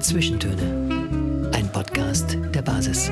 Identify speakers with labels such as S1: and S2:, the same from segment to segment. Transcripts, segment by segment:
S1: Zwischentöne. Ein Podcast der Basis.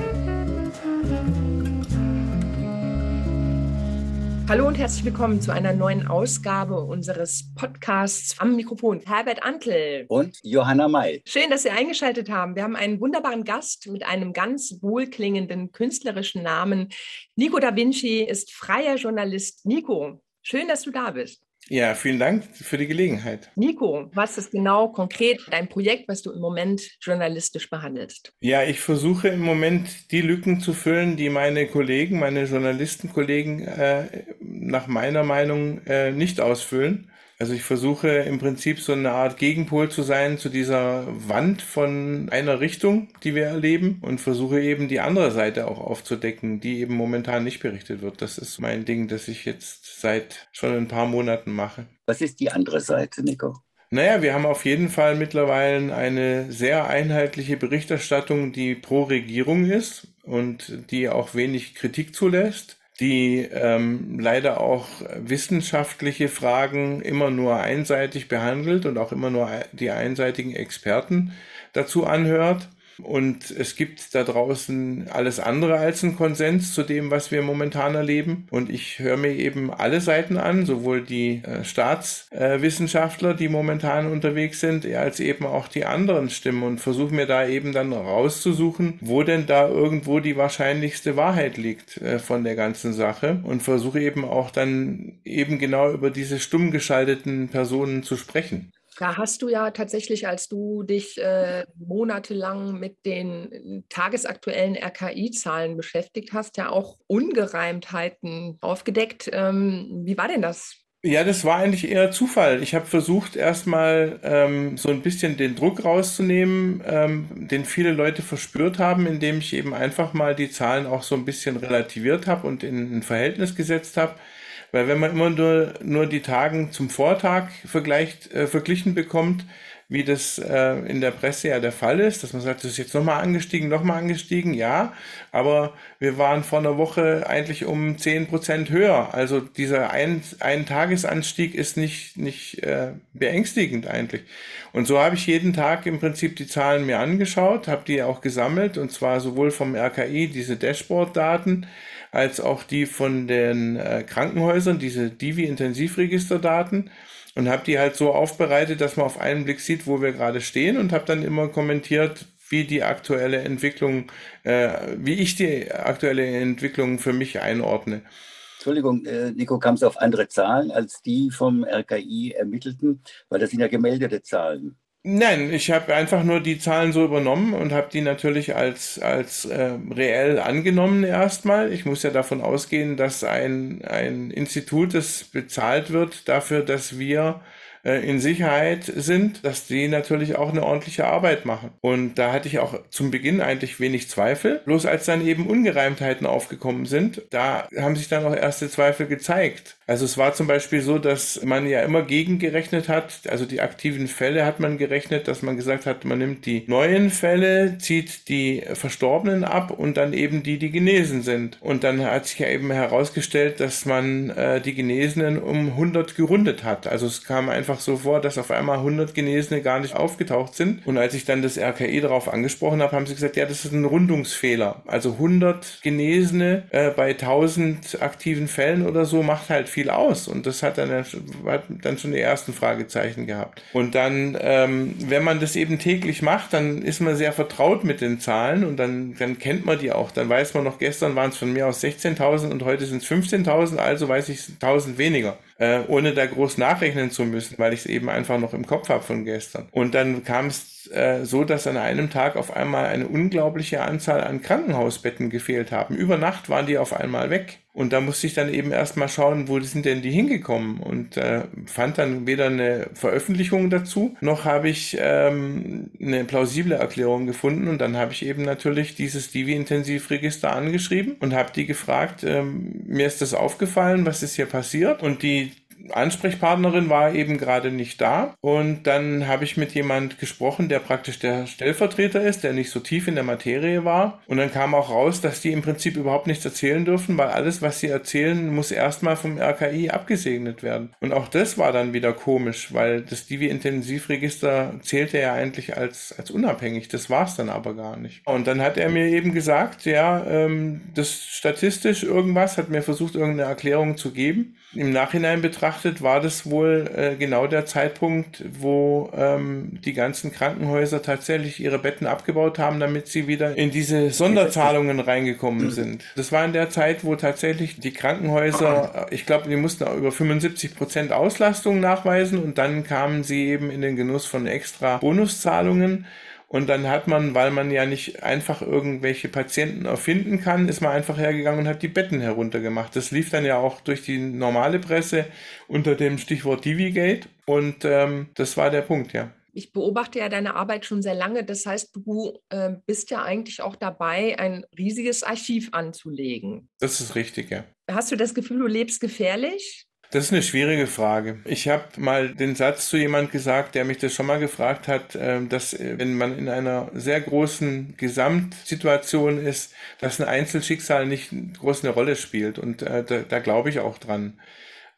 S2: Hallo und herzlich willkommen zu einer neuen Ausgabe unseres Podcasts am Mikrofon. Herbert Antl
S3: und Johanna May.
S2: Schön, dass Sie eingeschaltet haben. Wir haben einen wunderbaren Gast mit einem ganz wohlklingenden künstlerischen Namen. Nico da Vinci ist freier Journalist. Nico, schön, dass du da bist.
S4: Ja, vielen Dank für die Gelegenheit.
S2: Nico, was ist genau konkret dein Projekt, was du im Moment journalistisch behandelst?
S4: Ja, ich versuche im Moment die Lücken zu füllen, die meine Kollegen, meine Journalistenkollegen äh, nach meiner Meinung äh, nicht ausfüllen. Also ich versuche im Prinzip so eine Art Gegenpol zu sein zu dieser Wand von einer Richtung, die wir erleben und versuche eben die andere Seite auch aufzudecken, die eben momentan nicht berichtet wird. Das ist mein Ding, das ich jetzt seit schon ein paar Monaten mache.
S3: Was ist die andere Seite, Nico?
S4: Naja, wir haben auf jeden Fall mittlerweile eine sehr einheitliche Berichterstattung, die pro Regierung ist und die auch wenig Kritik zulässt die ähm, leider auch wissenschaftliche Fragen immer nur einseitig behandelt und auch immer nur die einseitigen Experten dazu anhört. Und es gibt da draußen alles andere als einen Konsens zu dem, was wir momentan erleben. Und ich höre mir eben alle Seiten an, sowohl die äh, Staatswissenschaftler, äh, die momentan unterwegs sind, als eben auch die anderen Stimmen und versuche mir da eben dann rauszusuchen, wo denn da irgendwo die wahrscheinlichste Wahrheit liegt äh, von der ganzen Sache und versuche eben auch dann eben genau über diese stumm geschalteten Personen zu sprechen.
S2: Da hast du ja tatsächlich, als du dich äh, monatelang mit den tagesaktuellen RKI-Zahlen beschäftigt hast, ja auch Ungereimtheiten aufgedeckt. Ähm, wie war denn das?
S4: Ja, das war eigentlich eher Zufall. Ich habe versucht, erstmal ähm, so ein bisschen den Druck rauszunehmen, ähm, den viele Leute verspürt haben, indem ich eben einfach mal die Zahlen auch so ein bisschen relativiert habe und in ein Verhältnis gesetzt habe. Weil wenn man immer nur, nur die Tagen zum Vortag vergleicht, äh, verglichen bekommt, wie das äh, in der Presse ja der Fall ist, dass man sagt, das ist jetzt nochmal angestiegen, nochmal angestiegen, ja, aber wir waren vor einer Woche eigentlich um zehn Prozent höher. Also dieser ein, ein Tagesanstieg ist nicht, nicht äh, beängstigend eigentlich. Und so habe ich jeden Tag im Prinzip die Zahlen mir angeschaut, habe die auch gesammelt und zwar sowohl vom RKI diese Dashboard-Daten, als auch die von den äh, Krankenhäusern, diese Divi-Intensivregisterdaten und habe die halt so aufbereitet, dass man auf einen Blick sieht, wo wir gerade stehen und habe dann immer kommentiert, wie die aktuelle Entwicklung, äh, wie ich die aktuelle Entwicklung für mich einordne.
S3: Entschuldigung, äh, Nico, kam es auf andere Zahlen als die vom RKI ermittelten? Weil das sind ja gemeldete Zahlen.
S4: Nein, ich habe einfach nur die Zahlen so übernommen und habe die natürlich als, als äh, reell angenommen erstmal. Ich muss ja davon ausgehen, dass ein, ein Institut, das bezahlt wird dafür, dass wir in Sicherheit sind, dass die natürlich auch eine ordentliche Arbeit machen. Und da hatte ich auch zum Beginn eigentlich wenig Zweifel. Bloß als dann eben Ungereimtheiten aufgekommen sind, da haben sich dann auch erste Zweifel gezeigt. Also es war zum Beispiel so, dass man ja immer gegengerechnet hat, also die aktiven Fälle hat man gerechnet, dass man gesagt hat, man nimmt die neuen Fälle, zieht die Verstorbenen ab und dann eben die, die genesen sind. Und dann hat sich ja eben herausgestellt, dass man äh, die Genesenen um 100 gerundet hat. Also es kam einfach so vor, dass auf einmal 100 Genesene gar nicht aufgetaucht sind. Und als ich dann das RKI darauf angesprochen habe, haben sie gesagt, ja, das ist ein Rundungsfehler. Also 100 Genesene äh, bei 1000 aktiven Fällen oder so macht halt viel viel aus. Und das hat dann, hat dann schon die ersten Fragezeichen gehabt. Und dann, ähm, wenn man das eben täglich macht, dann ist man sehr vertraut mit den Zahlen und dann, dann kennt man die auch. Dann weiß man noch, gestern waren es von mir aus 16.000 und heute sind es 15.000, also weiß ich 1.000 weniger äh, ohne da groß nachrechnen zu müssen, weil ich es eben einfach noch im Kopf habe von gestern. Und dann kam es äh, so, dass an einem Tag auf einmal eine unglaubliche Anzahl an Krankenhausbetten gefehlt haben. Über Nacht waren die auf einmal weg. Und da musste ich dann eben erstmal schauen, wo sind denn die hingekommen und äh, fand dann weder eine Veröffentlichung dazu, noch habe ich ähm, eine plausible Erklärung gefunden. Und dann habe ich eben natürlich dieses Divi-Intensivregister angeschrieben und habe die gefragt, ähm, mir ist das aufgefallen, was ist hier passiert? Und die Ansprechpartnerin war eben gerade nicht da. Und dann habe ich mit jemand gesprochen, der praktisch der Stellvertreter ist, der nicht so tief in der Materie war. Und dann kam auch raus, dass die im Prinzip überhaupt nichts erzählen dürfen, weil alles, was sie erzählen, muss erstmal vom RKI abgesegnet werden. Und auch das war dann wieder komisch, weil das Divi-Intensivregister zählte ja eigentlich als, als unabhängig. Das war es dann aber gar nicht. Und dann hat er mir eben gesagt, ja, ähm, das statistisch irgendwas, hat mir versucht, irgendeine Erklärung zu geben. Im Nachhinein betrachtet war das wohl äh, genau der Zeitpunkt, wo ähm, die ganzen Krankenhäuser tatsächlich ihre Betten abgebaut haben, damit sie wieder in diese Sonderzahlungen reingekommen mhm. sind. Das war in der Zeit, wo tatsächlich die Krankenhäuser, ich glaube, die mussten über 75 Prozent Auslastung nachweisen und dann kamen sie eben in den Genuss von extra Bonuszahlungen. Und dann hat man, weil man ja nicht einfach irgendwelche Patienten erfinden kann, ist man einfach hergegangen und hat die Betten heruntergemacht. Das lief dann ja auch durch die normale Presse unter dem Stichwort Divigate. Und ähm, das war der Punkt, ja.
S2: Ich beobachte ja deine Arbeit schon sehr lange. Das heißt, du äh, bist ja eigentlich auch dabei, ein riesiges Archiv anzulegen.
S4: Das ist richtig, ja.
S2: Hast du das Gefühl, du lebst gefährlich?
S4: Das ist eine schwierige Frage. Ich habe mal den Satz zu jemand gesagt, der mich das schon mal gefragt hat, ähm, dass äh, wenn man in einer sehr großen Gesamtsituation ist, dass ein Einzelschicksal nicht groß eine Rolle spielt. Und äh, da, da glaube ich auch dran.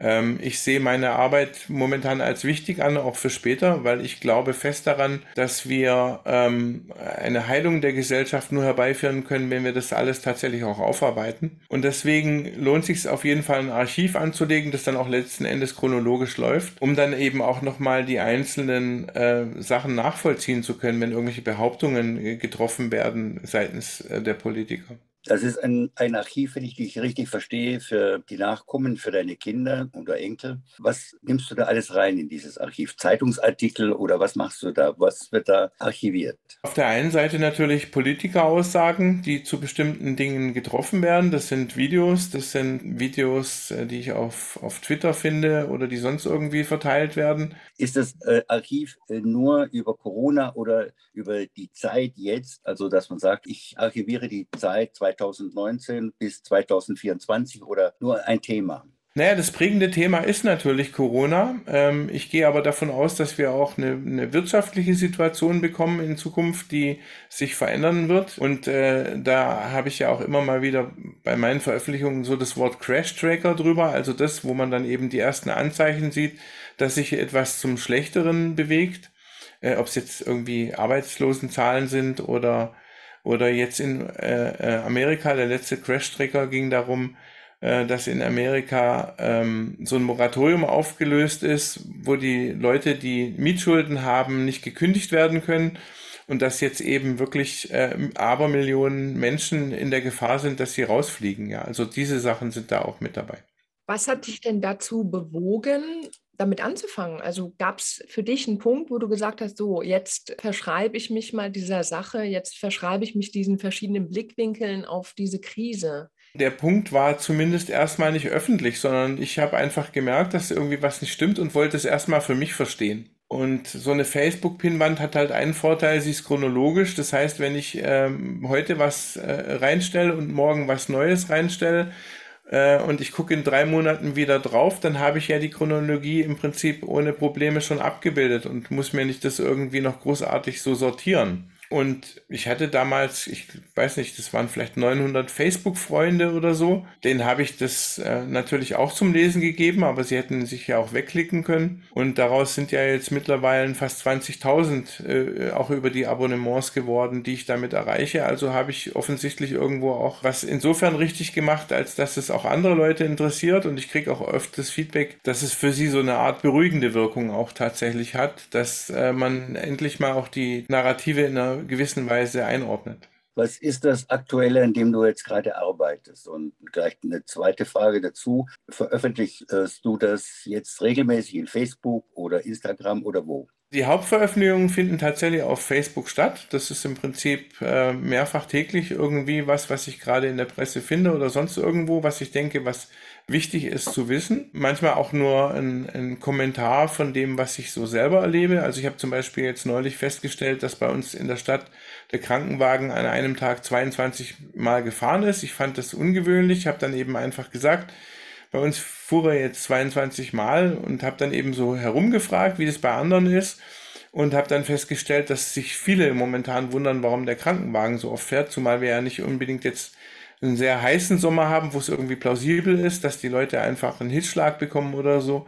S4: Ähm, ich sehe meine Arbeit momentan als wichtig an, auch für später, weil ich glaube fest daran, dass wir ähm, eine Heilung der Gesellschaft nur herbeiführen können, wenn wir das alles tatsächlich auch aufarbeiten. Und deswegen lohnt sich auf jeden Fall ein Archiv anzulegen, das dann auch letzten Endes chronologisch läuft, um dann eben auch nochmal die einzelnen äh, Sachen nachvollziehen zu können, wenn irgendwelche Behauptungen getroffen werden seitens äh, der Politiker.
S3: Das ist ein, ein Archiv, wenn ich dich richtig verstehe, für die Nachkommen, für deine Kinder oder Enkel. Was nimmst du da alles rein in dieses Archiv? Zeitungsartikel oder was machst du da? Was wird da archiviert?
S4: Auf der einen Seite natürlich Politikeraussagen, die zu bestimmten Dingen getroffen werden. Das sind Videos, das sind Videos, äh, die ich auf, auf Twitter finde oder die sonst irgendwie verteilt werden.
S3: Ist das äh, Archiv äh, nur über Corona oder über die Zeit jetzt? Also, dass man sagt, ich archiviere die Zeit 2020 2019 bis 2024 oder nur ein Thema?
S4: Naja, das prägende Thema ist natürlich Corona. Ähm, ich gehe aber davon aus, dass wir auch eine, eine, wirtschaftliche Situation bekommen in Zukunft, die sich verändern wird. Und äh, da habe ich ja auch immer mal wieder bei meinen Veröffentlichungen so das Wort Crash Tracker drüber, also das, wo man dann eben die ersten Anzeichen sieht, dass sich etwas zum Schlechteren bewegt. Äh, Ob es jetzt irgendwie Arbeitslosenzahlen sind oder oder jetzt in äh, äh, Amerika, der letzte Crash-Tracker ging darum, äh, dass in Amerika ähm, so ein Moratorium aufgelöst ist, wo die Leute, die Mietschulden haben, nicht gekündigt werden können und dass jetzt eben wirklich äh, Abermillionen Menschen in der Gefahr sind, dass sie rausfliegen. Ja, also diese Sachen sind da auch mit dabei.
S2: Was hat dich denn dazu bewogen, damit anzufangen? Also gab es für dich einen Punkt, wo du gesagt hast, so, jetzt verschreibe ich mich mal dieser Sache, jetzt verschreibe ich mich diesen verschiedenen Blickwinkeln auf diese Krise?
S4: Der Punkt war zumindest erstmal nicht öffentlich, sondern ich habe einfach gemerkt, dass irgendwie was nicht stimmt und wollte es erstmal für mich verstehen. Und so eine Facebook-Pinwand hat halt einen Vorteil, sie ist chronologisch. Das heißt, wenn ich ähm, heute was äh, reinstelle und morgen was Neues reinstelle, äh, und ich gucke in drei Monaten wieder drauf, dann habe ich ja die Chronologie im Prinzip ohne Probleme schon abgebildet und muss mir nicht das irgendwie noch großartig so sortieren. Und ich hatte damals, ich weiß nicht, das waren vielleicht 900 Facebook-Freunde oder so. Denen habe ich das äh, natürlich auch zum Lesen gegeben, aber sie hätten sich ja auch wegklicken können. Und daraus sind ja jetzt mittlerweile fast 20.000 äh, auch über die Abonnements geworden, die ich damit erreiche. Also habe ich offensichtlich irgendwo auch was insofern richtig gemacht, als dass es auch andere Leute interessiert. Und ich kriege auch öfter das Feedback, dass es für sie so eine Art beruhigende Wirkung auch tatsächlich hat, dass äh, man endlich mal auch die Narrative in einer gewissen Weise einordnet.
S3: Was ist das Aktuelle, an dem du jetzt gerade arbeitest? Und gleich eine zweite Frage dazu. Veröffentlichst du das jetzt regelmäßig in Facebook oder Instagram oder wo?
S4: Die Hauptveröffentlichungen finden tatsächlich auf Facebook statt. Das ist im Prinzip äh, mehrfach täglich irgendwie was, was ich gerade in der Presse finde oder sonst irgendwo, was ich denke, was wichtig ist zu wissen. Manchmal auch nur ein, ein Kommentar von dem, was ich so selber erlebe. Also ich habe zum Beispiel jetzt neulich festgestellt, dass bei uns in der Stadt der Krankenwagen an einem Tag 22 Mal gefahren ist. Ich fand das ungewöhnlich, habe dann eben einfach gesagt, bei uns fuhr er jetzt 22 Mal und habe dann eben so herumgefragt, wie das bei anderen ist und habe dann festgestellt, dass sich viele momentan wundern, warum der Krankenwagen so oft fährt, zumal wir ja nicht unbedingt jetzt einen sehr heißen Sommer haben, wo es irgendwie plausibel ist, dass die Leute einfach einen Hitzschlag bekommen oder so.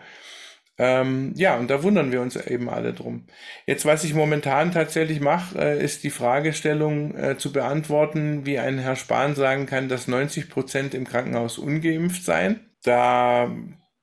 S4: Ähm, ja, und da wundern wir uns eben alle drum. Jetzt, was ich momentan tatsächlich mache, äh, ist die Fragestellung äh, zu beantworten, wie ein Herr Spahn sagen kann, dass 90 Prozent im Krankenhaus ungeimpft seien. Da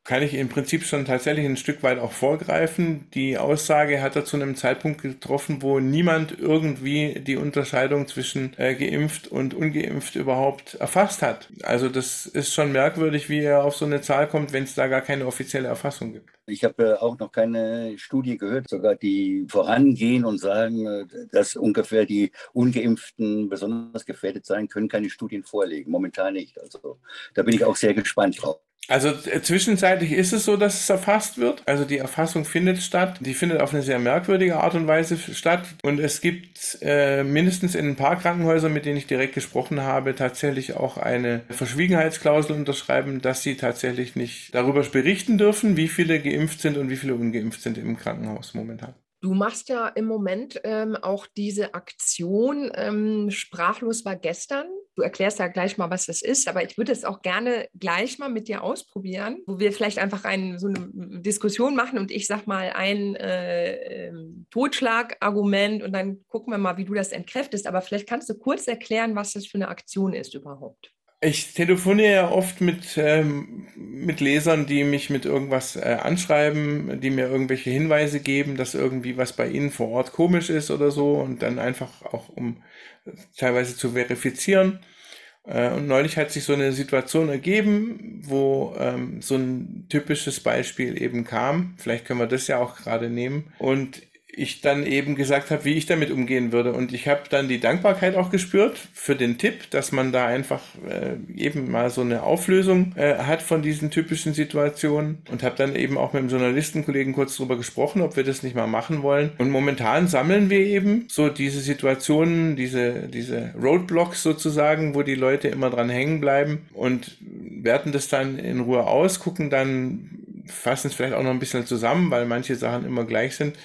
S4: kann ich im Prinzip schon tatsächlich ein Stück weit auch vorgreifen. Die Aussage hat er zu einem Zeitpunkt getroffen, wo niemand irgendwie die Unterscheidung zwischen äh, geimpft und ungeimpft überhaupt erfasst hat. Also das ist schon merkwürdig, wie er auf so eine Zahl kommt, wenn es da gar keine offizielle Erfassung gibt.
S3: Ich habe äh, auch noch keine Studie gehört, sogar die vorangehen und sagen, äh, dass ungefähr die Ungeimpften besonders gefährdet sein können, keine Studien vorlegen. Momentan nicht. Also da bin ich auch sehr gespannt drauf.
S4: Also äh, zwischenzeitlich ist es so, dass es erfasst wird. Also die Erfassung findet statt. Die findet auf eine sehr merkwürdige Art und Weise statt. Und es gibt äh, mindestens in ein paar Krankenhäusern, mit denen ich direkt gesprochen habe, tatsächlich auch eine Verschwiegenheitsklausel unterschreiben, dass sie tatsächlich nicht darüber berichten dürfen, wie viele geimpft sind und wie viele ungeimpft sind im Krankenhaus momentan.
S2: Du machst ja im Moment ähm, auch diese Aktion. Ähm, Sprachlos war gestern. Du erklärst ja gleich mal, was das ist, aber ich würde es auch gerne gleich mal mit dir ausprobieren, wo wir vielleicht einfach ein, so eine Diskussion machen und ich sag mal ein äh, ähm, Totschlagargument und dann gucken wir mal, wie du das entkräftest. Aber vielleicht kannst du kurz erklären, was das für eine Aktion ist überhaupt.
S4: Ich telefoniere ja oft mit, ähm, mit Lesern, die mich mit irgendwas äh, anschreiben, die mir irgendwelche Hinweise geben, dass irgendwie was bei ihnen vor Ort komisch ist oder so und dann einfach auch, um teilweise zu verifizieren. Äh, und neulich hat sich so eine Situation ergeben, wo ähm, so ein typisches Beispiel eben kam. Vielleicht können wir das ja auch gerade nehmen. Und ich dann eben gesagt habe, wie ich damit umgehen würde. Und ich habe dann die Dankbarkeit auch gespürt für den Tipp, dass man da einfach äh, eben mal so eine Auflösung äh, hat von diesen typischen Situationen und habe dann eben auch mit dem Journalistenkollegen kurz drüber gesprochen, ob wir das nicht mal machen wollen. Und momentan sammeln wir eben so diese Situationen, diese, diese Roadblocks sozusagen, wo die Leute immer dran hängen bleiben und werten das dann in Ruhe aus, gucken dann, fassen es vielleicht auch noch ein bisschen zusammen, weil manche Sachen immer gleich sind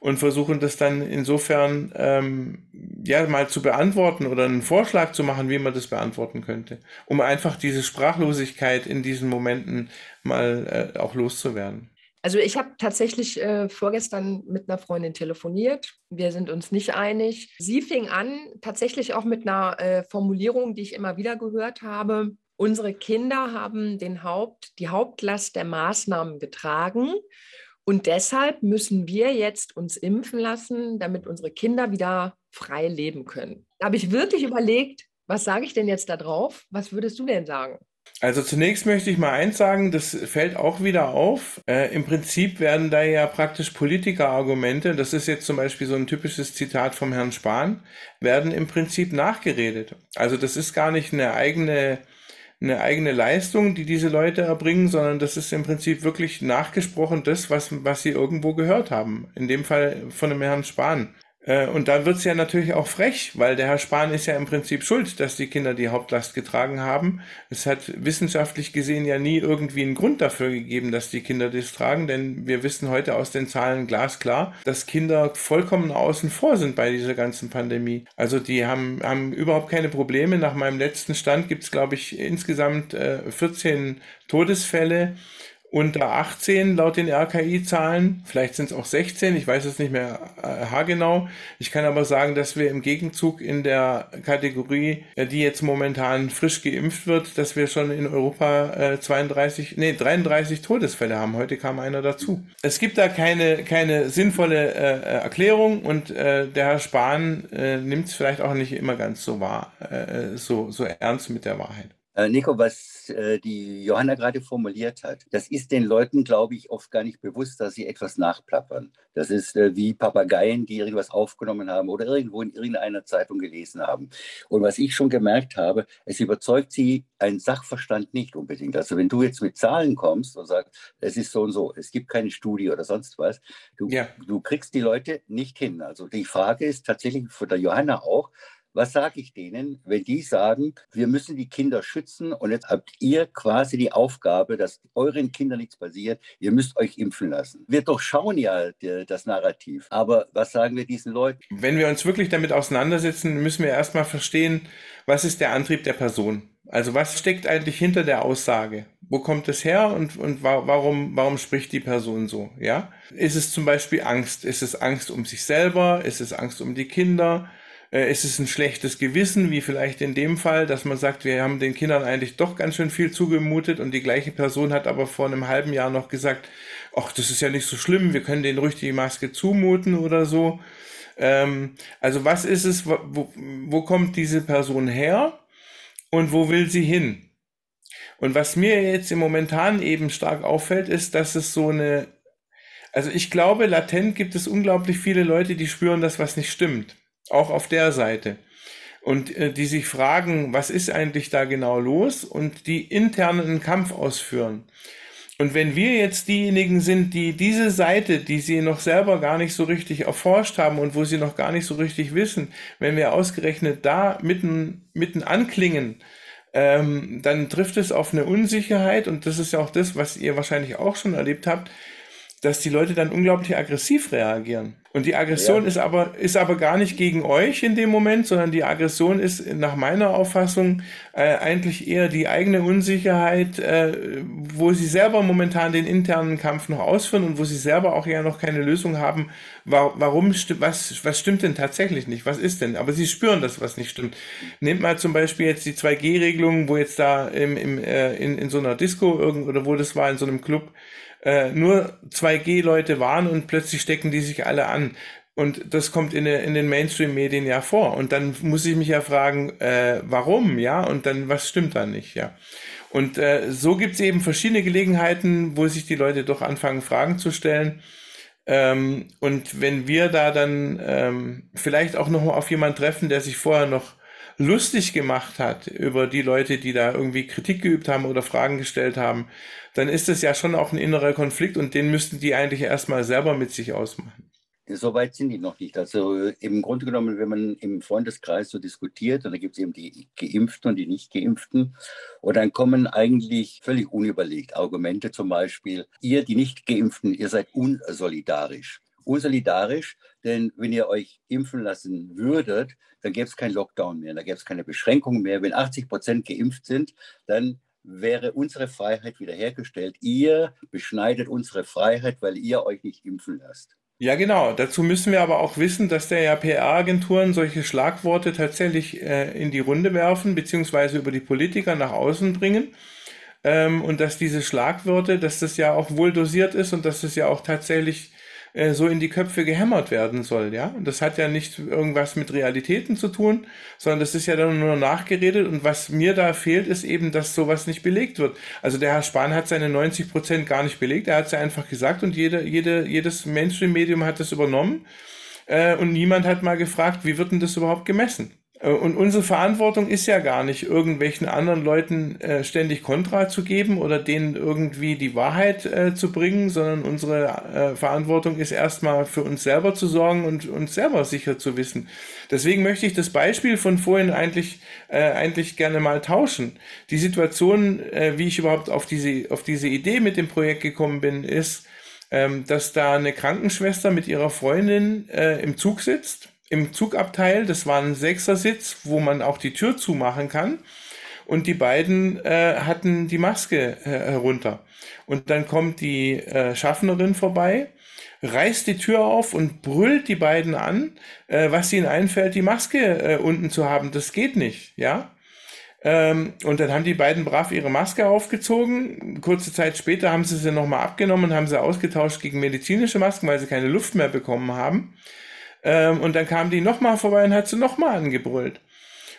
S4: und versuchen das dann insofern ähm, ja mal zu beantworten oder einen Vorschlag zu machen, wie man das beantworten könnte, um einfach diese Sprachlosigkeit in diesen Momenten mal äh, auch loszuwerden.
S2: Also ich habe tatsächlich äh, vorgestern mit einer Freundin telefoniert. Wir sind uns nicht einig. Sie fing an, tatsächlich auch mit einer äh, Formulierung, die ich immer wieder gehört habe. Unsere Kinder haben den Haupt, die Hauptlast der Maßnahmen getragen und deshalb müssen wir jetzt uns impfen lassen, damit unsere Kinder wieder frei leben können. Da habe ich wirklich überlegt, was sage ich denn jetzt da drauf? Was würdest du denn sagen?
S4: Also zunächst möchte ich mal eins sagen, das fällt auch wieder auf. Äh, Im Prinzip werden da ja praktisch Politikerargumente, das ist jetzt zum Beispiel so ein typisches Zitat vom Herrn Spahn, werden im Prinzip nachgeredet. Also das ist gar nicht eine eigene eine eigene Leistung, die diese Leute erbringen, sondern das ist im Prinzip wirklich nachgesprochen das, was, was sie irgendwo gehört haben. In dem Fall von dem Herrn Spahn. Äh, und da wird es ja natürlich auch frech, weil der Herr Spahn ist ja im Prinzip schuld, dass die Kinder die Hauptlast getragen haben. Es hat wissenschaftlich gesehen ja nie irgendwie einen Grund dafür gegeben, dass die Kinder das tragen, denn wir wissen heute aus den Zahlen glasklar, dass Kinder vollkommen außen vor sind bei dieser ganzen Pandemie. Also die haben, haben überhaupt keine Probleme. Nach meinem letzten Stand gibt es, glaube ich, insgesamt äh, 14 Todesfälle unter 18 laut den RKI-Zahlen. Vielleicht sind es auch 16, ich weiß es nicht mehr äh, haargenau. Ich kann aber sagen, dass wir im Gegenzug in der Kategorie, äh, die jetzt momentan frisch geimpft wird, dass wir schon in Europa äh, 32, nee, 33 Todesfälle haben. Heute kam einer dazu. Es gibt da keine, keine sinnvolle äh, äh Erklärung und äh, der Herr Spahn äh, nimmt es vielleicht auch nicht immer ganz so wahr, äh, so, so ernst mit der Wahrheit.
S3: Äh, Nico, was äh, die Johanna gerade formuliert hat, das ist den Leuten, glaube ich, oft gar nicht bewusst, dass sie etwas nachplappern. Das ist äh, wie Papageien, die irgendwas aufgenommen haben oder irgendwo in irgendeiner Zeitung gelesen haben. Und was ich schon gemerkt habe, es überzeugt sie ein Sachverstand nicht unbedingt. Also wenn du jetzt mit Zahlen kommst und sagst, es ist so und so, es gibt keine Studie oder sonst was, du, ja. du kriegst die Leute nicht hin. Also die Frage ist tatsächlich von der Johanna auch, Was sage ich denen, wenn die sagen, wir müssen die Kinder schützen und jetzt habt ihr quasi die Aufgabe, dass euren Kindern nichts passiert, ihr müsst euch impfen lassen. Wir durchschauen ja das Narrativ. Aber was sagen wir diesen Leuten?
S4: Wenn wir uns wirklich damit auseinandersetzen, müssen wir erstmal verstehen, was ist der Antrieb der Person? Also was steckt eigentlich hinter der Aussage? Wo kommt es her und, und warum, warum spricht die Person so? Ja? Ist es zum Beispiel Angst? Ist es Angst um sich selber? Ist es Angst um die Kinder? Äh, ist es ein schlechtes Gewissen, wie vielleicht in dem Fall, dass man sagt, wir haben den Kindern eigentlich doch ganz schön viel zugemutet und die gleiche Person hat aber vor einem halben Jahr noch gesagt, ach, das ist ja nicht so schlimm, wir können denen ruhig die Maske zumuten oder so. Ähm, also was ist es, wo, wo kommt diese Person her und wo will sie hin? Und was mir jetzt im Momentan eben stark auffällt, ist, dass es so eine, also ich glaube, latent gibt es unglaublich viele Leute, die spüren, dass was nicht stimmt. Auch auf der Seite. Und äh, die sich fragen, was ist eigentlich da genau los und die intern einen Kampf ausführen. Und wenn wir jetzt diejenigen sind, die diese Seite, die sie noch selber gar nicht so richtig erforscht haben und wo sie noch gar nicht so richtig wissen, wenn wir ausgerechnet da mitten, mitten anklingen, ähm, dann trifft es auf eine Unsicherheit und das ist ja auch das, was ihr wahrscheinlich auch schon erlebt habt, dass die Leute dann unglaublich aggressiv reagieren. Und die Aggression ja. ist aber, ist aber gar nicht gegen euch in dem Moment, sondern die Aggression ist nach meiner Auffassung äh, eigentlich eher die eigene Unsicherheit, äh, wo sie selber momentan den internen Kampf noch ausführen und wo sie selber auch ja noch keine Lösung haben, wa warum, was, was stimmt denn tatsächlich nicht? Was ist denn? Aber sie spüren, dass was nicht stimmt. Nehmt mal zum Beispiel jetzt die 2G-Regelungen, wo jetzt da im, im, äh, in, in so einer Disco irgend, oder wo das war, in so einem Club, äh, nur 2G-Leute waren und plötzlich stecken die sich alle an. Und das kommt in, in den Mainstream-Medien ja vor. Und dann muss ich mich ja fragen, äh, warum, ja? Und dann, was stimmt da nicht, ja? Und äh, so gibt es eben verschiedene Gelegenheiten, wo sich die Leute doch anfangen, Fragen zu stellen. Ähm, und wenn wir da dann ähm, vielleicht auch noch auf jemanden treffen, der sich vorher noch lustig gemacht hat über die Leute, die da irgendwie Kritik geübt haben oder Fragen gestellt haben, dann ist es ja schon auch ein innerer Konflikt und den müssten die eigentlich erstmal selber mit sich ausmachen.
S3: So weit sind die noch nicht. Also im Grunde genommen, wenn man im Freundeskreis so diskutiert, und da gibt es eben die Geimpften und die Nicht-Geimpften, und dann kommen eigentlich völlig unüberlegt Argumente, zum Beispiel, ihr, die Nicht-Geimpften, ihr seid unsolidarisch unsolidarisch, denn wenn ihr euch impfen lassen würdet, dann gäbe es keinen Lockdown mehr, da gäbe es keine Beschränkungen mehr. Wenn 80 Prozent geimpft sind, dann wäre unsere Freiheit wiederhergestellt. Ihr beschneidet unsere Freiheit, weil ihr euch nicht impfen lasst.
S4: Ja, genau. Dazu müssen wir aber auch wissen, dass der ja PR-Agenturen solche Schlagworte tatsächlich äh, in die Runde werfen, beziehungsweise über die Politiker nach außen bringen. Ähm, und dass diese Schlagworte, dass das ja auch wohl dosiert ist und dass das ja auch tatsächlich äh, so in die Köpfe gehämmert werden soll, ja. Und das hat ja nicht irgendwas mit Realitäten zu tun, sondern das ist ja dann nur nachgeredet. Und was mir da fehlt, ist eben, dass sowas nicht belegt wird. Also der Herr Spahn hat seine 90 Prozent gar nicht belegt. Er hat es ja einfach gesagt und jede, jede, jedes Mainstream-Medium hat das übernommen. Äh, und niemand hat mal gefragt, wie wird denn das überhaupt gemessen? Äh, und unsere Verantwortung ist ja gar nicht, irgendwelchen anderen Leuten äh, ständig Kontra zu geben oder denen irgendwie die Wahrheit äh, zu bringen, sondern unsere äh, Verantwortung ist erstmal für uns selber zu sorgen und uns selber sicher zu wissen. Deswegen möchte ich das Beispiel von vorhin eigentlich, äh, eigentlich gerne mal tauschen. Die Situation, äh, wie ich überhaupt auf diese, auf diese Idee mit dem Projekt gekommen bin, ist, ähm, dass da eine Krankenschwester mit ihrer Freundin im Zug sitzt im Zugabteil. Das war ein Sechsersitz, wo man auch die Tür zumachen kann. Und die beiden äh, hatten die Maske äh, herunter. Und dann kommt die äh, Schaffnerin vorbei, reißt die Tür auf und brüllt die beiden an, äh, was ihnen einfällt, die Maske äh, unten zu haben. Das geht nicht, ja. Ähm, und dann haben die beiden brav ihre Maske aufgezogen. Kurze Zeit später haben sie sie nochmal abgenommen und haben sie ausgetauscht gegen medizinische Masken, weil sie keine Luft mehr bekommen haben. Ähm, und dann kam die nochmal vorbei und hat sie nochmal angebrüllt.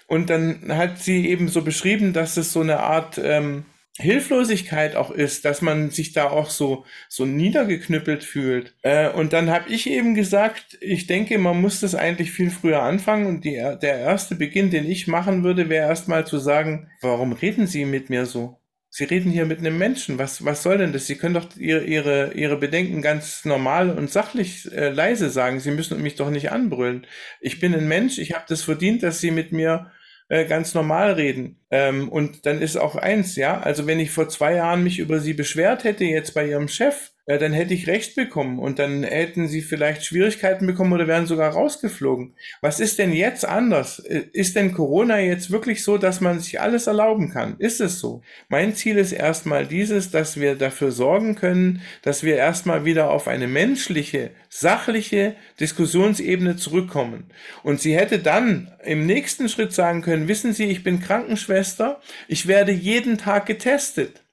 S4: Und dann hat sie eben so beschrieben, dass es so eine Art ähm, Hilflosigkeit auch ist, dass man sich da auch so, so niedergeknüppelt fühlt. Äh, und dann habe ich eben gesagt, ich denke, man muss das eigentlich viel früher anfangen. Und die, der erste Beginn, den ich machen würde, wäre erstmal zu sagen, warum reden Sie mit mir so? Sie reden hier mit einem Menschen. Was, was soll denn das? Sie können doch ihre, ihre, ihre Bedenken ganz normal und sachlich äh, leise sagen. Sie müssen mich doch nicht anbrüllen. Ich bin ein Mensch. Ich habe das verdient, dass Sie mit mir äh, ganz normal reden. Ähm, und dann ist auch eins, ja. Also wenn ich vor zwei Jahren mich über Sie beschwert hätte, jetzt bei Ihrem Chef, ja, dann hätte ich Recht bekommen und dann hätten sie vielleicht Schwierigkeiten bekommen oder wären sogar rausgeflogen. Was ist denn jetzt anders? Ist denn Corona jetzt wirklich so, dass man sich alles erlauben kann? Ist es so? Mein Ziel ist erstmal dieses, dass wir dafür sorgen können, dass wir erstmal wieder auf eine menschliche, sachliche Diskussionsebene zurückkommen. Und sie hätte dann im nächsten Schritt sagen können, wissen Sie, ich bin Krankenschwester, ich werde jeden Tag getestet.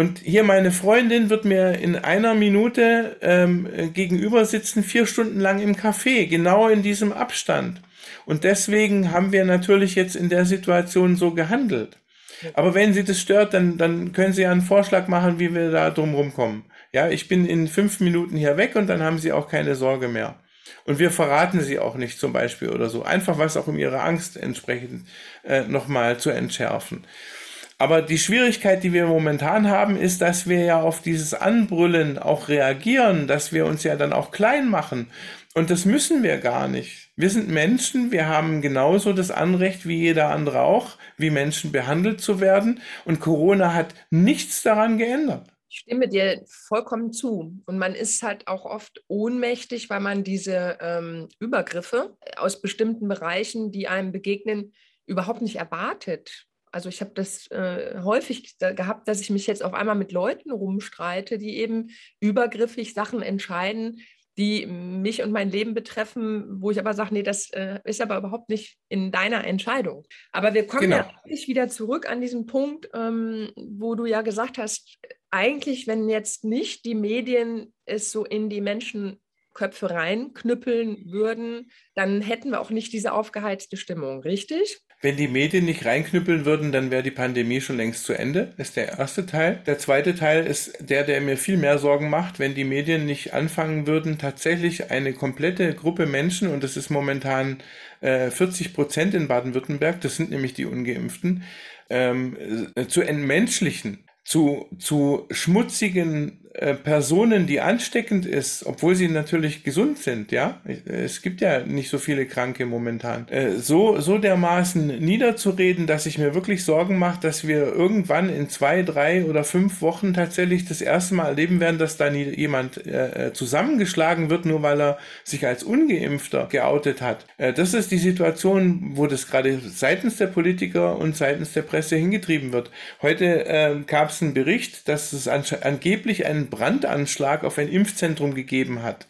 S4: Und hier meine Freundin wird mir in einer Minute ähm, gegenüber sitzen, vier Stunden lang im Café, genau in diesem Abstand. Und deswegen haben wir natürlich jetzt in der Situation so gehandelt. Aber wenn Sie das stört, dann, dann können Sie ja einen Vorschlag machen, wie wir da drum rumkommen. Ja, ich bin in fünf Minuten hier weg und dann haben Sie auch keine Sorge mehr. Und wir verraten sie auch nicht zum Beispiel oder so. Einfach was auch um ihre Angst entsprechend äh, nochmal zu entschärfen. Aber die Schwierigkeit, die wir momentan haben, ist, dass wir ja auf dieses Anbrüllen auch reagieren, dass wir uns ja dann auch klein machen. Und das müssen wir gar nicht. Wir sind Menschen, wir haben genauso das Anrecht wie jeder andere auch, wie Menschen behandelt zu werden. Und Corona hat nichts daran geändert.
S2: Ich stimme dir vollkommen zu. Und man ist halt auch oft ohnmächtig, weil man diese ähm, Übergriffe aus bestimmten Bereichen, die einem begegnen, überhaupt nicht erwartet. Also ich habe das äh, häufig gehabt, dass ich mich jetzt auf einmal mit Leuten rumstreite, die eben übergriffig Sachen entscheiden, die mich und mein Leben betreffen, wo ich aber sage, nee, das äh, ist aber überhaupt nicht in deiner Entscheidung. Aber wir kommen genau. ja eigentlich wieder zurück an diesen Punkt, ähm, wo du ja gesagt hast, eigentlich, wenn jetzt nicht die Medien es so in die Menschenköpfe reinknüppeln würden, dann hätten wir auch nicht diese aufgeheizte Stimmung, richtig?
S4: Wenn die Medien nicht reinknüppeln würden, dann wäre die Pandemie schon längst zu Ende. Ist der erste Teil. Der zweite Teil ist der, der mir viel mehr Sorgen macht, wenn die Medien nicht anfangen würden, tatsächlich eine komplette Gruppe Menschen, und das ist momentan äh, 40 Prozent in Baden-Württemberg, das sind nämlich die Ungeimpften, ähm, äh, zu entmenschlichen, zu, zu schmutzigen äh, Personen, die ansteckend ist, obwohl sie natürlich gesund sind, ja, es gibt ja nicht so viele Kranke momentan, äh, so, so dermaßen niederzureden, dass ich mir wirklich Sorgen mache, dass wir irgendwann in zwei, drei oder fünf Wochen tatsächlich das erste Mal erleben werden, dass da nie jemand äh, äh zusammengeschlagen wird, nur weil er sich als Ungeimpfter geoutet hat. Äh, das ist die Situation, wo das gerade seitens der Politiker und seitens der Presse hingetrieben wird. Heute äh, gab es einen Bericht, dass es angeblich ein einen Brandanschlag auf ein Impfzentrum gegeben hat.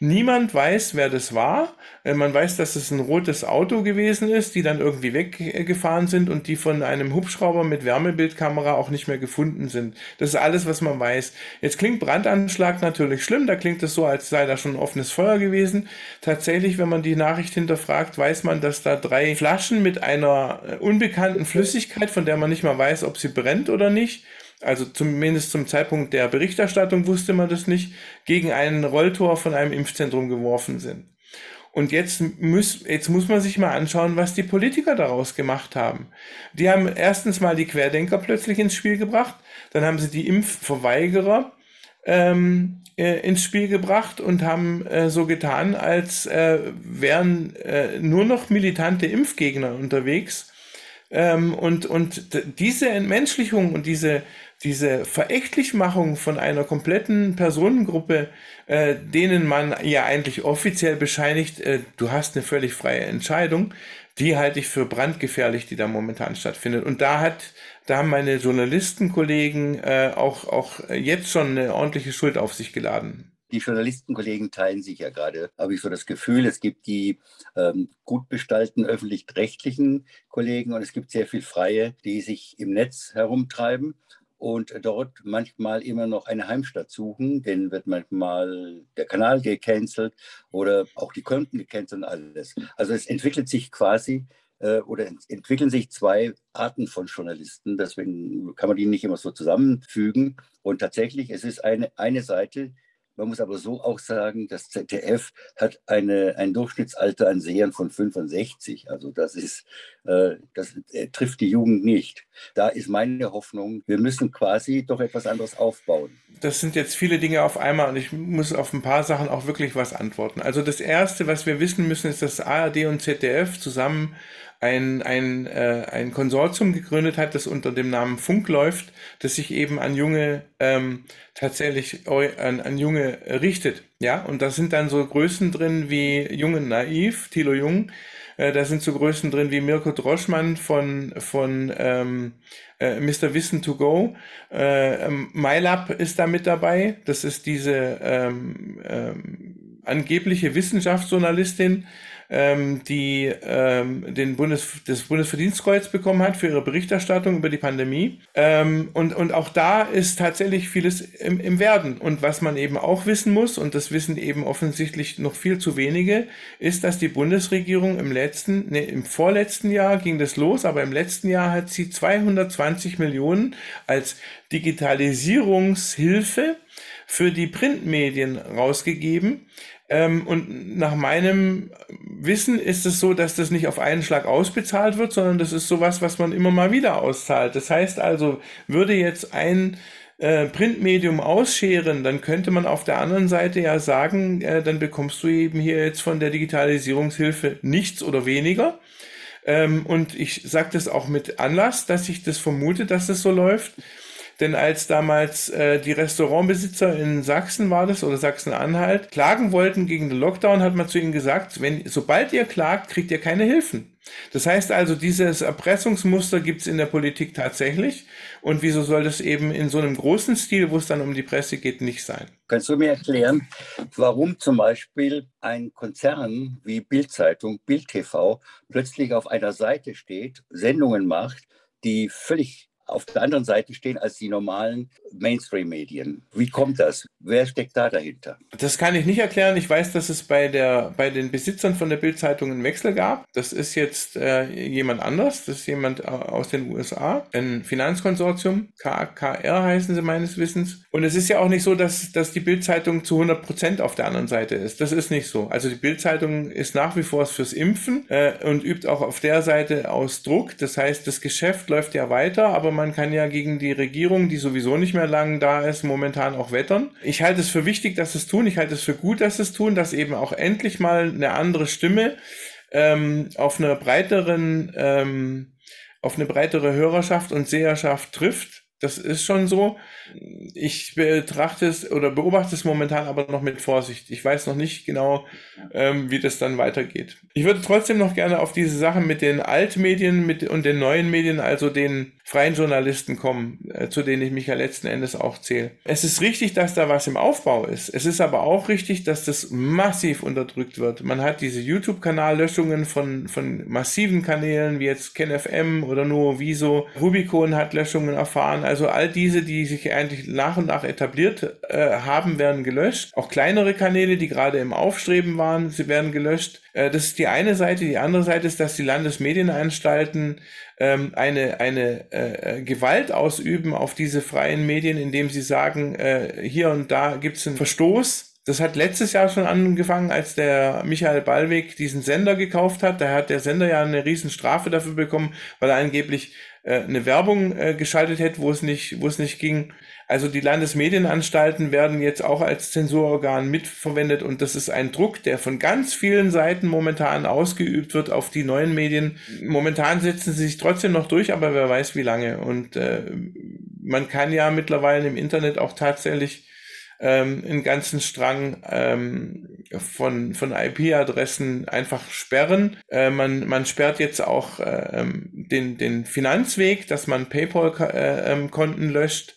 S4: Niemand weiß, wer das war. Äh, man weiß, dass es ein rotes Auto gewesen ist, die dann irgendwie weggefahren sind und die von einem Hubschrauber mit Wärmebildkamera auch nicht mehr gefunden sind. Das ist alles, was man weiß. Jetzt klingt Brandanschlag natürlich schlimm. Da klingt es so, als sei da schon ein offenes Feuer gewesen. Tatsächlich, wenn man die Nachricht hinterfragt, weiß man, dass da drei Flaschen mit einer äh, unbekannten Flüssigkeit, von der man nicht mal weiß, ob sie brennt oder nicht, also zumindest zum Zeitpunkt der Berichterstattung wusste man das nicht, gegen einen Rolltor von einem Impfzentrum geworfen sind. Und jetzt muss, jetzt muss man sich mal anschauen, was die Politiker daraus gemacht haben. Die haben erstens mal die Querdenker plötzlich ins Spiel gebracht, dann haben sie die Impfverweigerer ähm, äh, ins Spiel gebracht und haben äh, so getan, als äh, wären äh, nur noch militante Impfgegner unterwegs. Ähm, und, und diese Entmenschlichung und diese, diese Verächtlichmachung von einer kompletten Personengruppe, äh, denen man ja eigentlich offiziell bescheinigt, äh, du hast eine völlig freie Entscheidung, die halte ich für brandgefährlich, die da momentan stattfindet. Und da hat, da haben meine Journalistenkollegen äh, auch, auch jetzt schon eine ordentliche Schuld auf sich geladen.
S3: Die Journalistenkollegen teilen sich ja gerade, habe ich so das Gefühl, es gibt die ähm, gut bestallten öffentlich-rechtlichen Kollegen und es gibt sehr viel Freie, die sich im Netz herumtreiben und dort manchmal immer noch eine Heimstatt suchen. Denen wird manchmal der Kanal gecancelt oder auch die Konten gecancelt und alles. Also es entwickelt sich quasi äh, oder ent entwickeln sich zwei Arten von Journalisten. Deswegen kann man die nicht immer so zusammenfügen. Und tatsächlich, es ist eine, eine Seite, Man muss aber so auch sagen, das ZDF hat eine, ein Durchschnittsalter an Sehern von 65. Also das ist, äh, das äh, trifft die Jugend nicht. Da ist meine Hoffnung, wir müssen quasi doch etwas anderes aufbauen.
S4: Das sind jetzt viele Dinge auf einmal und ich muss auf ein paar Sachen auch wirklich was antworten. Also das Erste, was wir wissen müssen, ist, dass ARD und ZDF zusammen ein, ein, äh, ein Konsortium gegründet hat, das unter dem Namen Funk läuft, das sich eben an junge, ähm, tatsächlich an, an junge richtet. Ja, und da sind dann so Größen drin wie Junge Naiv, Thilo Jung, äh, da sind so Größen drin wie Mirko Droschmann von, von ähm, äh, Mr. Wissen to Go. Äh, ähm, MyLab ist da mit dabei. Das ist diese ähm, ähm, angebliche Wissenschaftsjournalistin, ähm, die ähm, den Bundes, das Bundesverdienstkreuz bekommen hat für ihre Berichterstattung über die Pandemie. Ähm, und, und auch da ist tatsächlich vieles im, im Werden. Und was man eben auch wissen muss, und das wissen eben offensichtlich noch viel zu wenige, ist, dass die Bundesregierung im letzten, nee, im vorletzten Jahr ging das los, aber im letzten Jahr hat sie 220 Millionen als Digitalisierungshilfe für die Printmedien rausgegeben. Ähm, und nach meinem Wissen ist es so, dass das nicht auf einen Schlag ausbezahlt wird, sondern das ist sowas, was man immer mal wieder auszahlt. Das heißt also, würde jetzt ein äh, Printmedium ausscheren, dann könnte man auf der anderen Seite ja sagen, äh, dann bekommst du eben hier jetzt von der Digitalisierungshilfe nichts oder weniger. Ähm, und ich sage das auch mit Anlass, dass ich das vermute, dass das so läuft. Denn als damals äh, die Restaurantbesitzer in Sachsen war das oder Sachsen-Anhalt klagen wollten gegen den Lockdown, hat man zu ihnen gesagt, wenn, sobald ihr klagt, kriegt ihr keine Hilfen. Das heißt also, dieses Erpressungsmuster gibt es in der Politik tatsächlich. Und wieso soll das eben in so einem großen Stil, wo es dann um die Presse geht, nicht sein?
S3: Kannst du mir erklären, warum zum Beispiel ein Konzern wie Bildzeitung, Bild TV plötzlich auf einer Seite steht, Sendungen macht, die völlig auf der anderen Seite stehen als die normalen Mainstream-Medien. Wie kommt das? Wer steckt da dahinter?
S4: Das kann ich nicht erklären. Ich weiß, dass es bei, der, bei den Besitzern von der Bildzeitung einen Wechsel gab. Das ist jetzt äh, jemand anders. Das ist jemand äh, aus den USA. Ein Finanzkonsortium. KKR heißen sie meines Wissens. Und es ist ja auch nicht so, dass, dass die Bildzeitung zu 100 Prozent auf der anderen Seite ist. Das ist nicht so. Also die Bildzeitung ist nach wie vor fürs Impfen äh, und übt auch auf der Seite aus Druck. Das heißt, das Geschäft läuft ja weiter, aber man kann ja gegen die Regierung, die sowieso nicht mehr lang da ist, momentan auch wettern. Ich halte es für wichtig, dass es tun. Ich halte es für gut, dass es tun, dass eben auch endlich mal eine andere Stimme ähm, auf einer breiteren, ähm, auf eine breitere Hörerschaft und Seherschaft trifft. Das ist schon so. Ich betrachte es oder beobachte es momentan aber noch mit Vorsicht. Ich weiß noch nicht genau, ähm, wie das dann weitergeht. Ich würde trotzdem noch gerne auf diese Sachen mit den Altmedien mit, und den neuen Medien, also den freien Journalisten kommen, äh, zu denen ich mich ja letzten Endes auch zähle. Es ist richtig, dass da was im Aufbau ist. Es ist aber auch richtig, dass das massiv unterdrückt wird. Man hat diese YouTube-Kanallöschungen von, von massiven Kanälen, wie jetzt KenFM oder Wieso. Rubicon hat Löschungen erfahren. Also all diese, die sich eigentlich nach und nach etabliert äh, haben, werden gelöscht. Auch kleinere Kanäle, die gerade im Aufstreben waren, sie werden gelöscht. Äh, das ist die eine Seite. Die andere Seite ist, dass die Landesmedienanstalten ähm, eine, eine äh, Gewalt ausüben auf diese freien Medien, indem sie sagen, äh, hier und da gibt es einen Verstoß das hat letztes Jahr schon angefangen, als der Michael Ballweg diesen Sender gekauft hat. Da hat der Sender ja eine riesen Strafe dafür bekommen, weil er angeblich äh, eine Werbung äh, geschaltet hätte, wo es nicht, wo es nicht ging. Also die Landesmedienanstalten werden jetzt auch als Zensurorgan mitverwendet und das ist ein Druck, der von ganz vielen Seiten momentan ausgeübt wird auf die neuen Medien. Momentan setzen sie sich trotzdem noch durch, aber wer weiß wie lange. Und äh, man kann ja mittlerweile im Internet auch tatsächlich ähm, einen ganzen Strang ähm, von, von IP-Adressen einfach sperren. Äh, man, man sperrt jetzt auch äh, ähm, den, den Finanzweg, dass man PayPal-Konten äh, ähm, löscht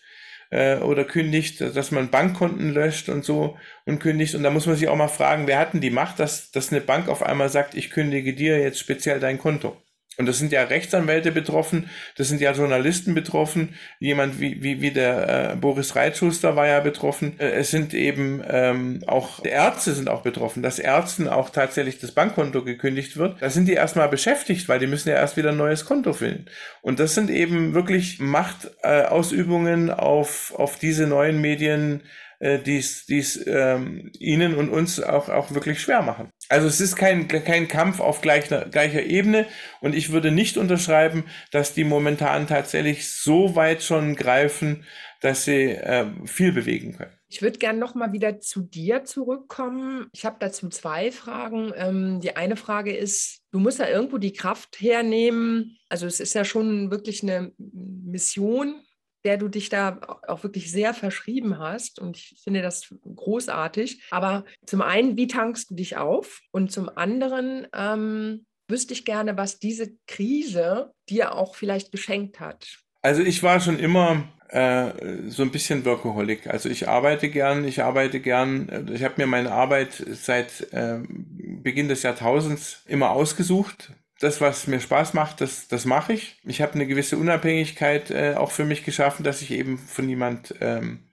S4: äh, oder kündigt, dass man Bankkonten löscht und so und kündigt. Und da muss man sich auch mal fragen, wer hat denn die Macht, dass, dass eine Bank auf einmal sagt, ich kündige dir jetzt speziell dein Konto. Und das sind ja Rechtsanwälte betroffen, das sind ja Journalisten betroffen, jemand wie, wie, wie der äh, Boris Reitschuster war ja betroffen. Äh, es sind eben ähm, auch Ärzte sind auch betroffen, dass Ärzten auch tatsächlich das Bankkonto gekündigt wird. Da sind die erstmal beschäftigt, weil die müssen ja erst wieder ein neues Konto finden. Und das sind eben wirklich Machtausübungen äh, auf, auf diese neuen Medien, äh, die es ähm, ihnen und uns auch, auch wirklich schwer machen. Also es ist kein, kein Kampf auf gleicher, gleicher Ebene und ich würde nicht unterschreiben, dass die momentan tatsächlich so weit schon greifen, dass sie äh, viel bewegen können.
S2: Ich würde gerne noch mal wieder zu dir zurückkommen. Ich habe dazu zwei Fragen. Ähm, die eine Frage ist, du musst ja irgendwo die Kraft hernehmen. Also es ist ja schon wirklich eine Mission, der du dich da auch wirklich sehr verschrieben hast. Und ich finde das großartig. Aber zum einen, wie tankst du dich auf? Und zum anderen ähm, wüsste ich gerne, was diese Krise dir auch vielleicht geschenkt hat.
S4: Also ich war schon immer äh, so ein bisschen Workaholic. Also ich arbeite gern, ich arbeite gern. Ich habe mir meine Arbeit seit äh, Beginn des Jahrtausends immer ausgesucht das, was mir Spaß macht, das, das mache ich. Ich habe eine gewisse Unabhängigkeit äh, auch für mich geschaffen, dass ich eben von niemand ähm,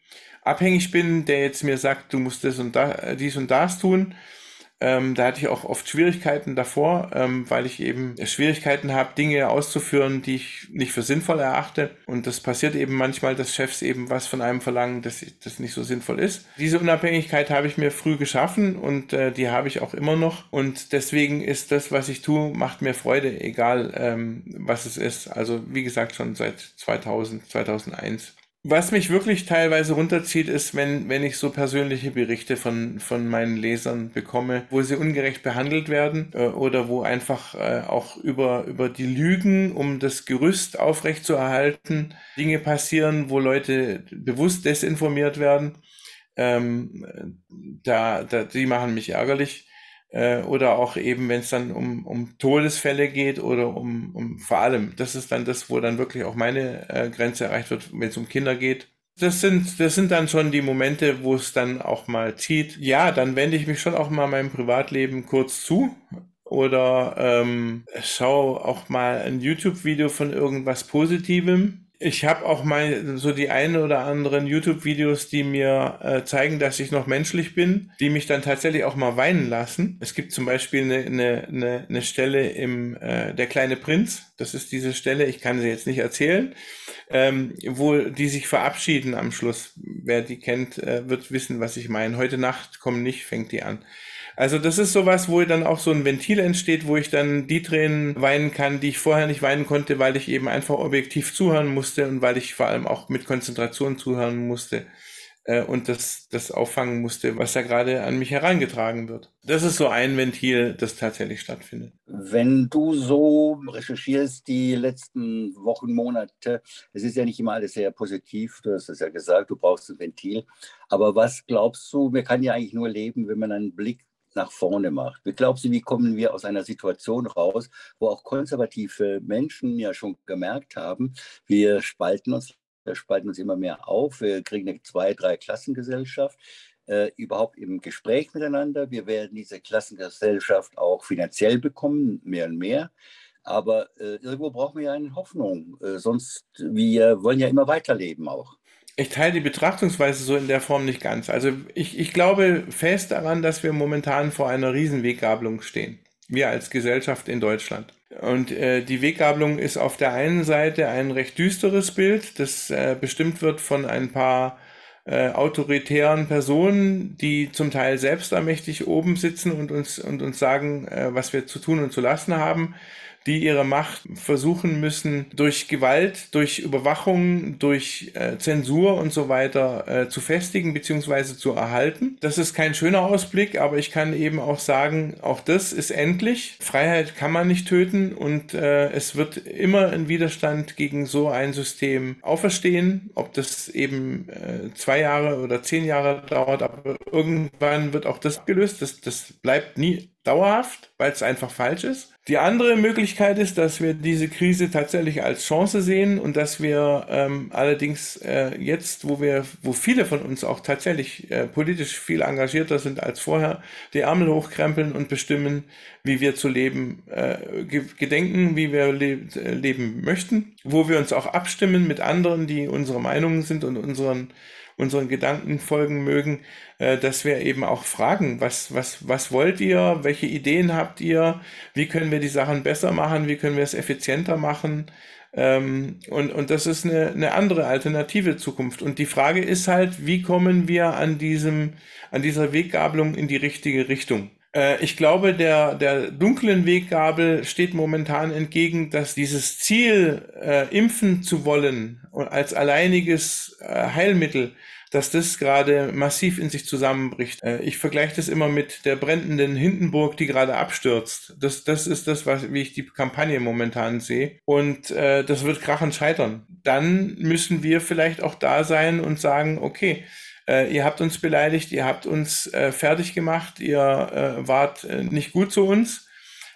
S4: abhängig bin, der jetzt mir sagt, du musst das und da, äh, dies und das tun, ähm, da hatte ich auch oft Schwierigkeiten davor, ähm, weil ich eben Schwierigkeiten habe, Dinge auszuführen, die ich nicht für sinnvoll erachte. Und das passiert eben manchmal, dass Chefs eben was von einem verlangen, dass das nicht so sinnvoll ist. Diese Unabhängigkeit habe ich mir früh geschaffen und äh, die habe ich auch immer noch. Und deswegen ist das, was ich tue, macht mir Freude, egal ähm, was es ist. Also wie gesagt, schon seit 2000, 2001. Was mich wirklich teilweise runterzieht, ist, wenn, wenn ich so persönliche Berichte von, von meinen Lesern bekomme, wo sie ungerecht behandelt werden äh, oder wo einfach äh, auch über, über die Lügen, um das Gerüst aufrechtzuerhalten, Dinge passieren, wo Leute bewusst desinformiert werden. Ähm, da, da, die machen mich ärgerlich äh, oder auch eben, wenn es dann um, um Todesfälle geht oder um, um vor allem, das ist dann das, wo dann wirklich auch meine äh, Grenze erreicht wird, wenn es um Kinder geht. Das sind, das sind dann schon die Momente, wo es dann auch mal zieht. Ja, dann wende ich mich schon auch mal meinem Privatleben kurz zu oder ähm, schau auch mal ein YouTube-Video von irgendwas Positivem ich habe auch mal so die ein oder anderen YouTube-Videos, die mir äh, zeigen, dass ich noch menschlich bin, die mich dann tatsächlich auch mal weinen lassen. Es gibt zum Beispiel eine, eine, eine, eine Stelle im äh, Der kleine Prinz, das ist diese Stelle, ich kann sie jetzt nicht erzählen, ähm, wo die sich verabschieden am Schluss. Wer die kennt, äh, wird wissen, was ich meine. Heute Nacht komm nicht, fängt die an. Also das ist sowas, wo dann auch so ein Ventil entsteht, wo ich dann die Tränen weinen kann, die ich vorher nicht weinen konnte, weil ich eben einfach objektiv zuhören musste und weil ich vor allem auch mit Konzentration zuhören musste äh, und das, das auffangen musste, was da gerade an mich herangetragen wird. Das ist so ein Ventil, das tatsächlich stattfindet.
S3: Wenn du so recherchierst die letzten Wochen, Monate, es ist ja nicht immer alles sehr positiv, du hast es ja gesagt, du brauchst ein Ventil, aber was glaubst du, man kann ja eigentlich nur leben, wenn man einen Blick nach vorne macht. Wie glaubst du, wie kommen wir aus einer Situation raus, wo auch konservative Menschen ja schon gemerkt haben, wir spalten uns, wir spalten uns immer mehr auf, wir kriegen eine zwei-, drei Klassengesellschaft. Äh, überhaupt im Gespräch miteinander. Wir werden diese Klassengesellschaft auch finanziell bekommen, mehr und mehr. Aber äh, irgendwo brauchen wir ja eine Hoffnung. Äh, sonst, wir wollen ja immer weiterleben auch.
S4: Ich teile die Betrachtungsweise so in der Form nicht ganz. Also ich, ich glaube fest daran, dass wir momentan vor einer Riesenweggabelung stehen. Wir als Gesellschaft in Deutschland. Und äh, die Weggabelung ist auf der einen Seite ein recht düsteres Bild, das äh, bestimmt wird von ein paar äh, autoritären Personen, die zum Teil selbstermächtig oben sitzen und uns, und uns sagen, äh, was wir zu tun und zu lassen haben die ihre Macht versuchen müssen, durch Gewalt, durch Überwachung, durch äh, Zensur und so weiter äh, zu festigen bzw. zu erhalten. Das ist kein schöner Ausblick, aber ich kann eben auch sagen, auch das ist endlich. Freiheit kann man nicht töten und äh, es wird immer ein Widerstand gegen so ein System auferstehen, ob das eben äh, zwei Jahre oder zehn Jahre dauert, aber irgendwann wird auch das gelöst. Das, das bleibt nie dauerhaft, weil es einfach falsch ist. Die andere Möglichkeit ist, dass wir diese Krise tatsächlich als Chance sehen und dass wir ähm, allerdings äh, jetzt, wo wir, wo viele von uns auch tatsächlich äh, politisch viel engagierter sind als vorher, die Ärmel hochkrempeln und bestimmen, wie wir zu leben äh, gedenken, wie wir le leben möchten, wo wir uns auch abstimmen mit anderen, die unsere Meinungen sind und unseren unseren Gedanken folgen mögen, äh, dass wir eben auch fragen, was, was, was wollt ihr, welche Ideen habt ihr, wie können wir die Sachen besser machen, wie können wir es effizienter machen. Ähm, und, und das ist eine, eine andere alternative Zukunft. Und die Frage ist halt, wie kommen wir an diesem, an dieser Weggabelung in die richtige Richtung? Äh, ich glaube, der, der dunklen Weggabel steht momentan entgegen, dass dieses Ziel, äh, impfen zu wollen als alleiniges äh, Heilmittel, dass das gerade massiv in sich zusammenbricht. Äh, ich vergleiche das immer mit der brennenden Hindenburg, die gerade abstürzt. Das, das ist das, was, wie ich die Kampagne momentan sehe. Und äh, das wird krachend scheitern. Dann müssen wir vielleicht auch da sein und sagen, okay, äh, ihr habt uns beleidigt, ihr habt uns äh, fertig gemacht, ihr äh, wart nicht gut zu uns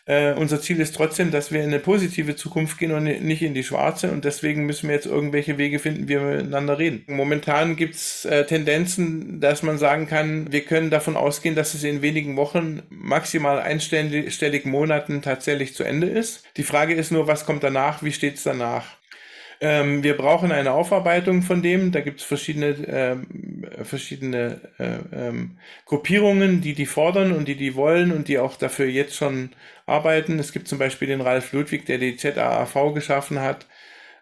S4: äh, unser Ziel ist trotzdem, dass wir in eine positive Zukunft gehen und nicht in die schwarze. Und deswegen müssen wir jetzt irgendwelche Wege finden, wie wir miteinander reden. Momentan gibt es äh, Tendenzen, dass man sagen kann, wir können davon ausgehen, dass es in wenigen Wochen, maximal einstelligen Monaten tatsächlich zu Ende ist. Die Frage ist nur, was kommt danach, wie steht es danach? Ähm, wir brauchen eine Aufarbeitung von dem. Da gibt es verschiedene, ähm, verschiedene äh, ähm, Gruppierungen, die die fordern und die die wollen und die auch dafür jetzt schon arbeiten. Es gibt zum Beispiel den Ralf Ludwig, der die ZAAV geschaffen hat.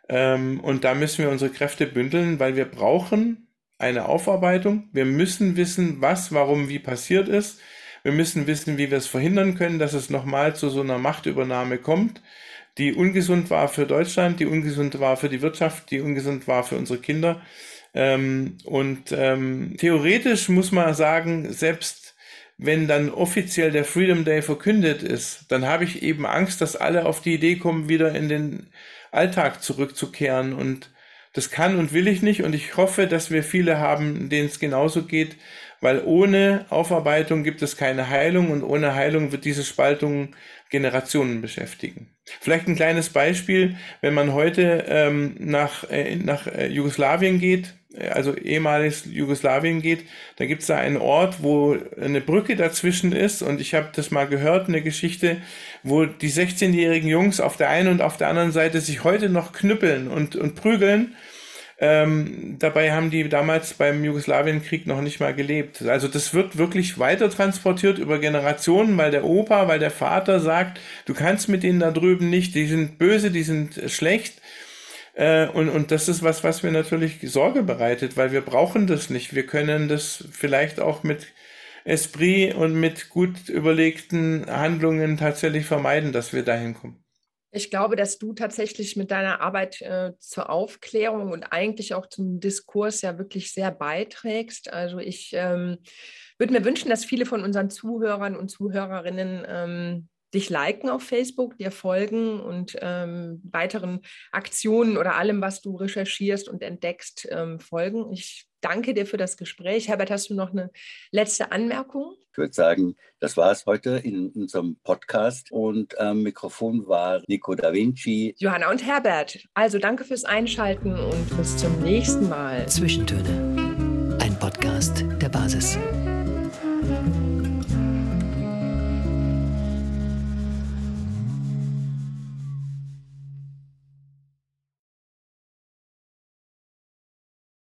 S4: Ähm, und da müssen wir unsere Kräfte bündeln, weil wir brauchen eine Aufarbeitung. Wir müssen wissen, was, warum, wie passiert ist. Wir müssen wissen, wie wir es verhindern können, dass es nochmal zu so einer Machtübernahme kommt die ungesund war für Deutschland, die ungesund war für die Wirtschaft, die ungesund war für unsere Kinder. Ähm, und ähm, theoretisch muss man sagen, selbst wenn dann offiziell der Freedom Day verkündet ist, dann habe ich eben Angst, dass alle auf die Idee kommen, wieder in den Alltag zurückzukehren. Und das kann und will ich nicht. Und ich hoffe, dass wir viele haben, denen es genauso geht, weil ohne Aufarbeitung gibt es keine Heilung und ohne Heilung wird diese Spaltung Generationen beschäftigen. Vielleicht ein kleines Beispiel, wenn man heute ähm, nach, äh, nach äh, Jugoslawien geht, also ehemaliges Jugoslawien geht, da gibt es da einen Ort, wo eine Brücke dazwischen ist und ich habe das mal gehört, eine Geschichte, wo die 16-jährigen Jungs auf der einen und auf der anderen Seite sich heute noch knüppeln und, und prügeln ähm, dabei haben die damals beim Jugoslawienkrieg noch nicht mal gelebt. Also das wird wirklich weiter transportiert über Generationen, weil der Opa, weil der Vater sagt, du kannst mit denen da drüben nicht, die sind böse, die sind schlecht. Äh, und, und das ist was, was mir natürlich Sorge bereitet, weil wir brauchen das nicht. Wir können das vielleicht auch mit Esprit und mit gut überlegten Handlungen tatsächlich vermeiden, dass wir dahin kommen.
S2: Ich glaube, dass du tatsächlich mit deiner Arbeit äh, zur Aufklärung und eigentlich auch zum Diskurs ja wirklich sehr beiträgst. Also ich ähm, würde mir wünschen, dass viele von unseren Zuhörern und Zuhörerinnen ähm, dich liken auf Facebook, dir folgen und ähm, weiteren Aktionen oder allem, was du recherchierst und entdeckst, ähm, folgen. Ich danke dir für das Gespräch. Herbert, hast du noch eine letzte Anmerkung?
S3: Ich würde sagen, das war es heute in unserem Podcast und am Mikrofon war Nico da Vinci.
S2: Johanna und Herbert. Also danke fürs Einschalten und bis zum nächsten Mal.
S1: Zwischentöne. Ein Podcast der Basis.